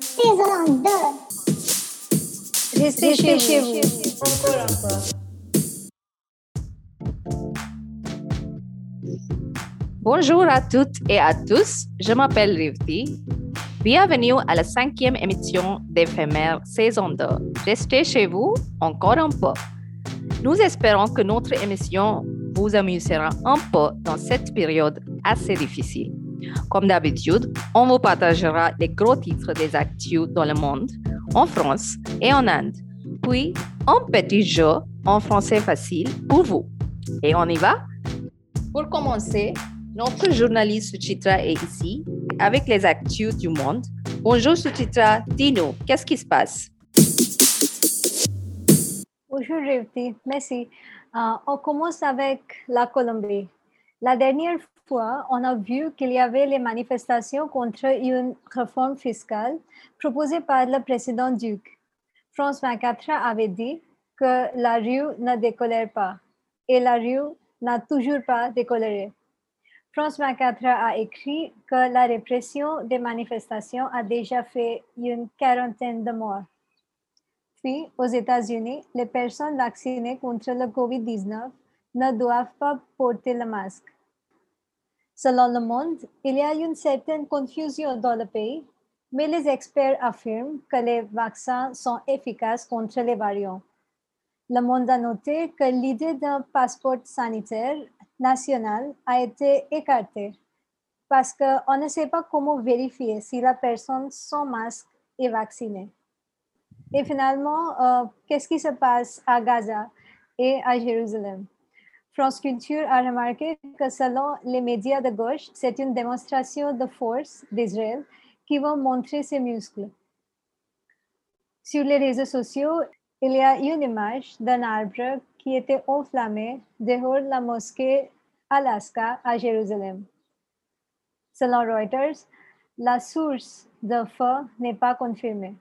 Saison 2. Restez chez, vous. Bonjour à toutes et à tous, je m'appelle Rivti. Bienvenue à la cinquième émission d'éphémère saison 2. Restez chez vous encore un peu. Nous espérons que notre émission vous amusera un peu dans cette période assez difficile. Comme d'habitude, on vous partagera les gros titres des actus dans le monde, en France et en Inde. Puis, un petit jeu en français facile pour vous. Et on y va? Pour commencer, notre journaliste Suchitra est ici avec les actus du monde. Bonjour Suchitra, dis-nous, qu'est-ce qui se passe? Bonjour Revti, merci. Euh, on commence avec la Colombie. La dernière on a vu qu'il y avait les manifestations contre une réforme fiscale proposée par le président Duque. France 24 avait dit que la rue ne décolère pas et la rue n'a toujours pas décoléré. France 24 a écrit que la répression des manifestations a déjà fait une quarantaine de morts. Puis, aux États-Unis, les personnes vaccinées contre le COVID-19 ne doivent pas porter le masque. Selon le monde, il y a une certaine confusion dans le pays, mais les experts affirment que les vaccins sont efficaces contre les variants. Le monde a noté que l'idée d'un passeport sanitaire national a été écartée parce qu'on ne sait pas comment vérifier si la personne sans masque est vaccinée. Et finalement, euh, qu'est-ce qui se passe à Gaza et à Jérusalem? France Culture a remarqué que selon les médias de gauche, c'est une démonstration de force d'Israël qui va montrer ses muscles. Sur les réseaux sociaux, il y a une image d'un arbre qui était enflammé dehors la mosquée Alaska à Jérusalem. Selon Reuters, la source de feu n'est pas confirmée.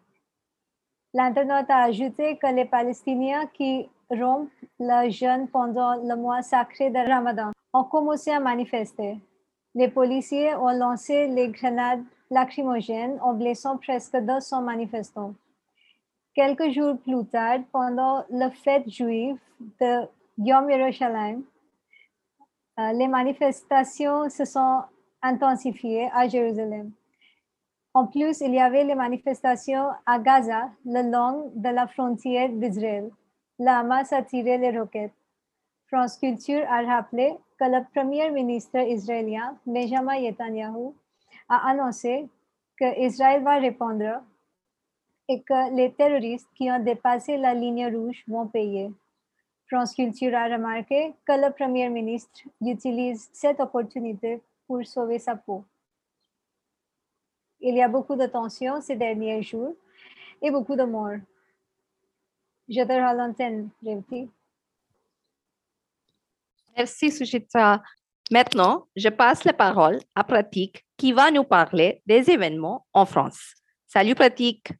L'internaute a ajouté que les Palestiniens qui rompent le jeûne pendant le mois sacré de Ramadan ont commencé à manifester. Les policiers ont lancé les grenades lacrymogènes en blessant presque 200 manifestants. Quelques jours plus tard, pendant le fête juive de Yom Yerushalayim, les manifestations se sont intensifiées à Jérusalem. En plus, il y avait les manifestations à Gaza, le long de la frontière d'Israël. La Hamas a tiré les roquettes. France Culture a rappelé que le premier ministre israélien, Benjamin Netanyahu, a annoncé que Israël va répondre et que les terroristes qui ont dépassé la ligne rouge vont payer. France Culture a remarqué que le Premier ministre utilise cette opportunité pour sauver sa peau. Il y a beaucoup de tensions ces derniers jours et beaucoup de morts. Rends l'antenne, Revti. Merci Suchitra. Maintenant, je passe la parole à Pratik qui va nous parler des événements en France. Salut Pratik.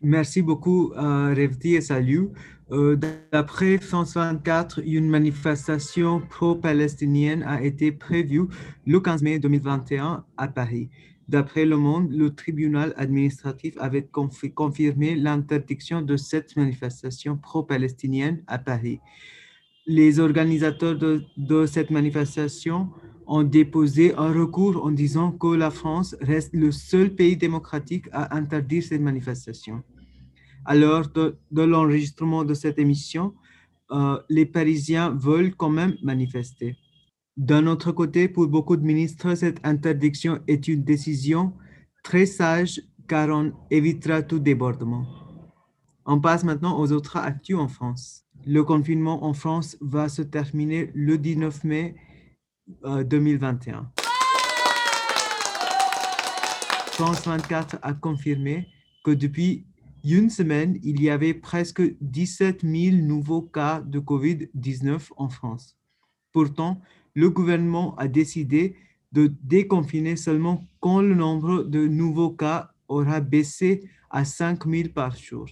Merci beaucoup, euh, Revti, et salut. Euh, D'après France 24, une manifestation pro-palestinienne a été prévue le 15 mai 2021 à Paris. D'après Le Monde, le tribunal administratif avait confi- confirmé l'interdiction de cette manifestation pro-palestinienne à Paris. Les organisateurs de, cette manifestation ont déposé un recours en disant que la France reste le seul pays démocratique à interdire cette manifestation. À l'heure de, de l'enregistrement de cette émission, euh, les Parisiens veulent quand même manifester. D'un autre côté, pour beaucoup de ministres, cette interdiction est une décision très sage car on évitera tout débordement. On passe maintenant aux autres actus en France. Le confinement en France va se terminer le 19 mai euh, 2021. France 24 a confirmé que depuis une semaine, il y avait presque 17 000 nouveaux cas de COVID-19 en France. Pourtant, le gouvernement a décidé de déconfiner seulement quand le nombre de nouveaux cas aura baissé à 5 000 par jour.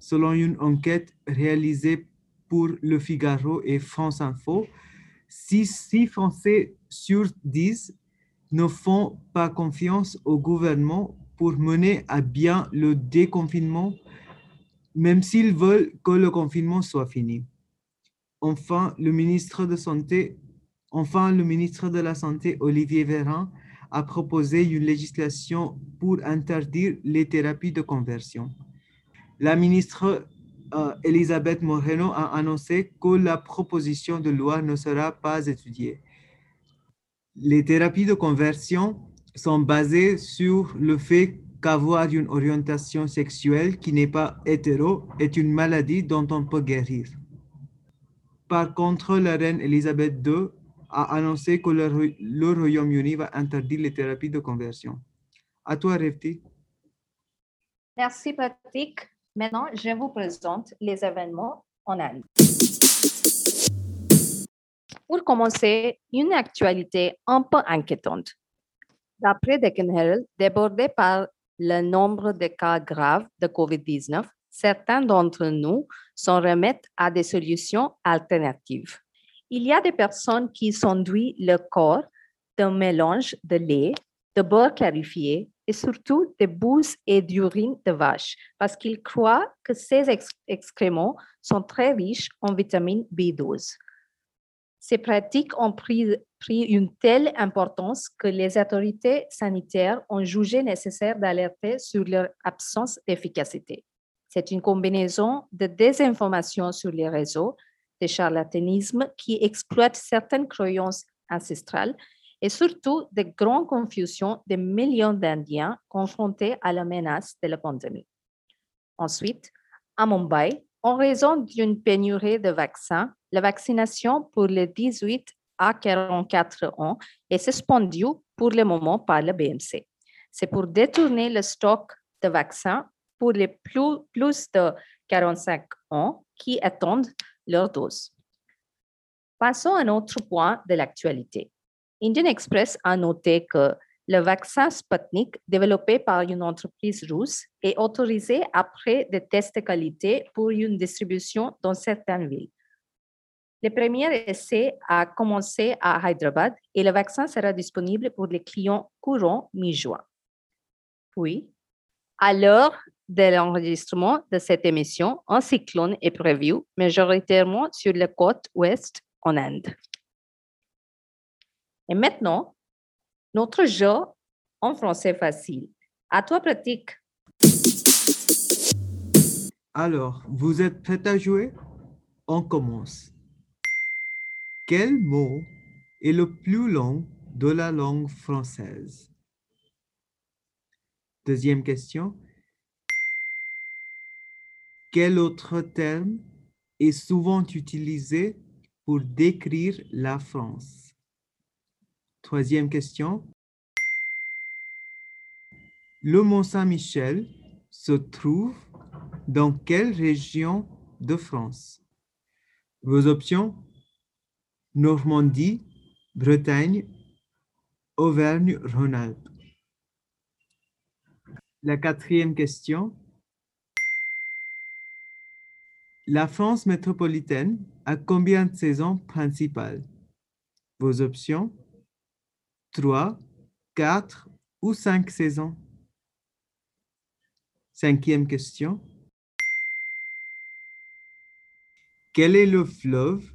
Selon une enquête réalisée pour Le Figaro et France Info, 6, Français sur 10 ne font pas confiance au gouvernement pour mener à bien le déconfinement, même s'ils veulent que le confinement soit fini. Enfin, le ministre de Santé, enfin, le ministre de la Santé, Olivier Véran, a proposé une législation pour interdire les thérapies de conversion. La ministre euh, Elisabeth Moreno a annoncé que la proposition de loi ne sera pas étudiée. Les thérapies de conversion sont basées sur le fait qu'avoir une orientation sexuelle qui n'est pas hétéro est une maladie dont on peut guérir. Par contre, la reine Elisabeth II a annoncé que le, Royaume-Uni va interdire les thérapies de conversion. À toi, Revti. Merci, Patrick. Maintenant, je vous présente les événements en Inde. Pour commencer, une actualité un peu inquiétante. D'après Deccan Herald, débordé par le nombre de cas graves de COVID-19, certains d'entre nous s'en remettent à des solutions alternatives. Il y a des personnes qui s'enduisent le corps d'un mélange de lait, de beurre clarifié et surtout de bouse et d'urine de vache parce qu'ils croient que ces excréments sont très riches en vitamine B12. Ces pratiques ont pris, pris une telle importance que les autorités sanitaires ont jugé nécessaire d'alerter sur leur absence d'efficacité. C'est une combinaison de désinformation sur les réseaux, de charlatanisme qui exploite certaines croyances ancestrales et surtout de grandes confusions de millions d'Indiens confrontés à la menace de la pandémie. Ensuite, à Mumbai, en raison d'une pénurie de vaccins, la vaccination pour les 18 à 44 ans est suspendue pour le moment par le BMC. C'est pour détourner le stock de vaccins pour les plus, plus de 45 ans qui attendent leur dose. Passons à un autre point de l'actualité. Indian Express a noté que le vaccin Sputnik, développé par une entreprise russe, est autorisé après des tests de qualité pour une distribution dans certaines villes. Le premier essai a commencé à Hyderabad et le vaccin sera disponible pour les clients courants mi-juin. Puis, à l'heure de l'enregistrement de cette émission, un cyclone est prévu majoritairement sur la côte ouest en Inde. Et maintenant, notre jeu en français facile. À toi, pratique. Alors, vous êtes prêts à jouer? On commence. Quel mot est le plus long de la langue française? Deuxième question. Quel autre terme est souvent utilisé pour décrire la France? Troisième question. Le Mont Saint-Michel se trouve dans quelle région de France? Vos options? Normandie, Bretagne, Auvergne-Rhône-Alpes. La quatrième question. La France métropolitaine a combien de saisons principales? Vos options? 3, 4 ou 5 saisons? Cinquième question. Quel est le fleuve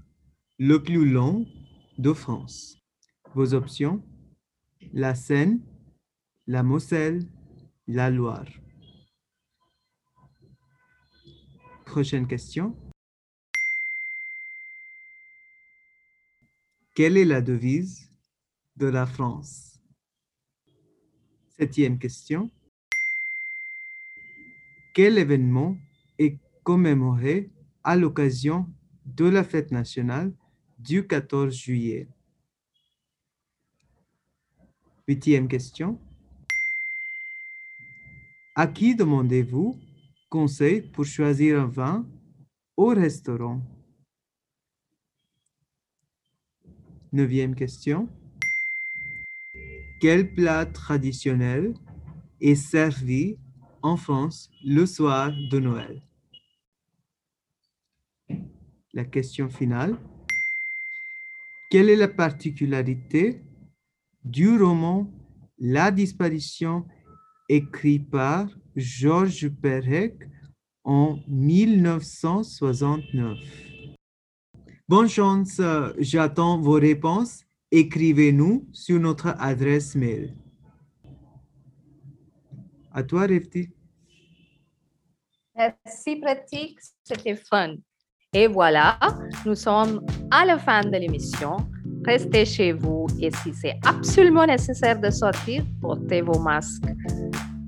le plus long de France? Vos options? La Seine, la Moselle, la Loire. Prochaine question. Quelle est la devise de la France? Septième question. Quel événement est commémoré à l'occasion de la fête nationale du 14 juillet? Huitième question. À qui demandez-vous conseil pour choisir un vin au restaurant Neuvième question. Quel plat traditionnel est servi en France le soir de Noël? La question finale. Quelle est la particularité du roman La disparition écrit par Georges Perec en 1969. Bonne chance, j'attends vos réponses. Écrivez-nous sur notre adresse mail. À toi, Refti. Merci, pratique. C'était fun. Et voilà, nous sommes à la fin de l'émission. Restez chez vous et si c'est absolument nécessaire de sortir, portez vos masques.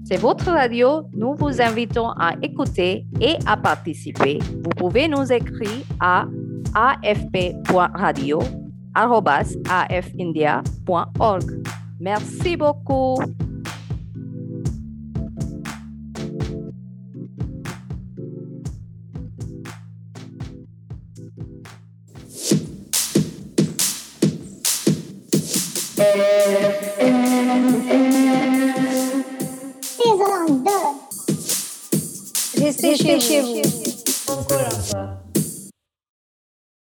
C'est votre radio. Nous vous invitons à écouter et à participer. Vous pouvez nous écrire à afp.radio.afindia.org. Merci beaucoup. Saison 2. Restez chez vous. Encore un peu.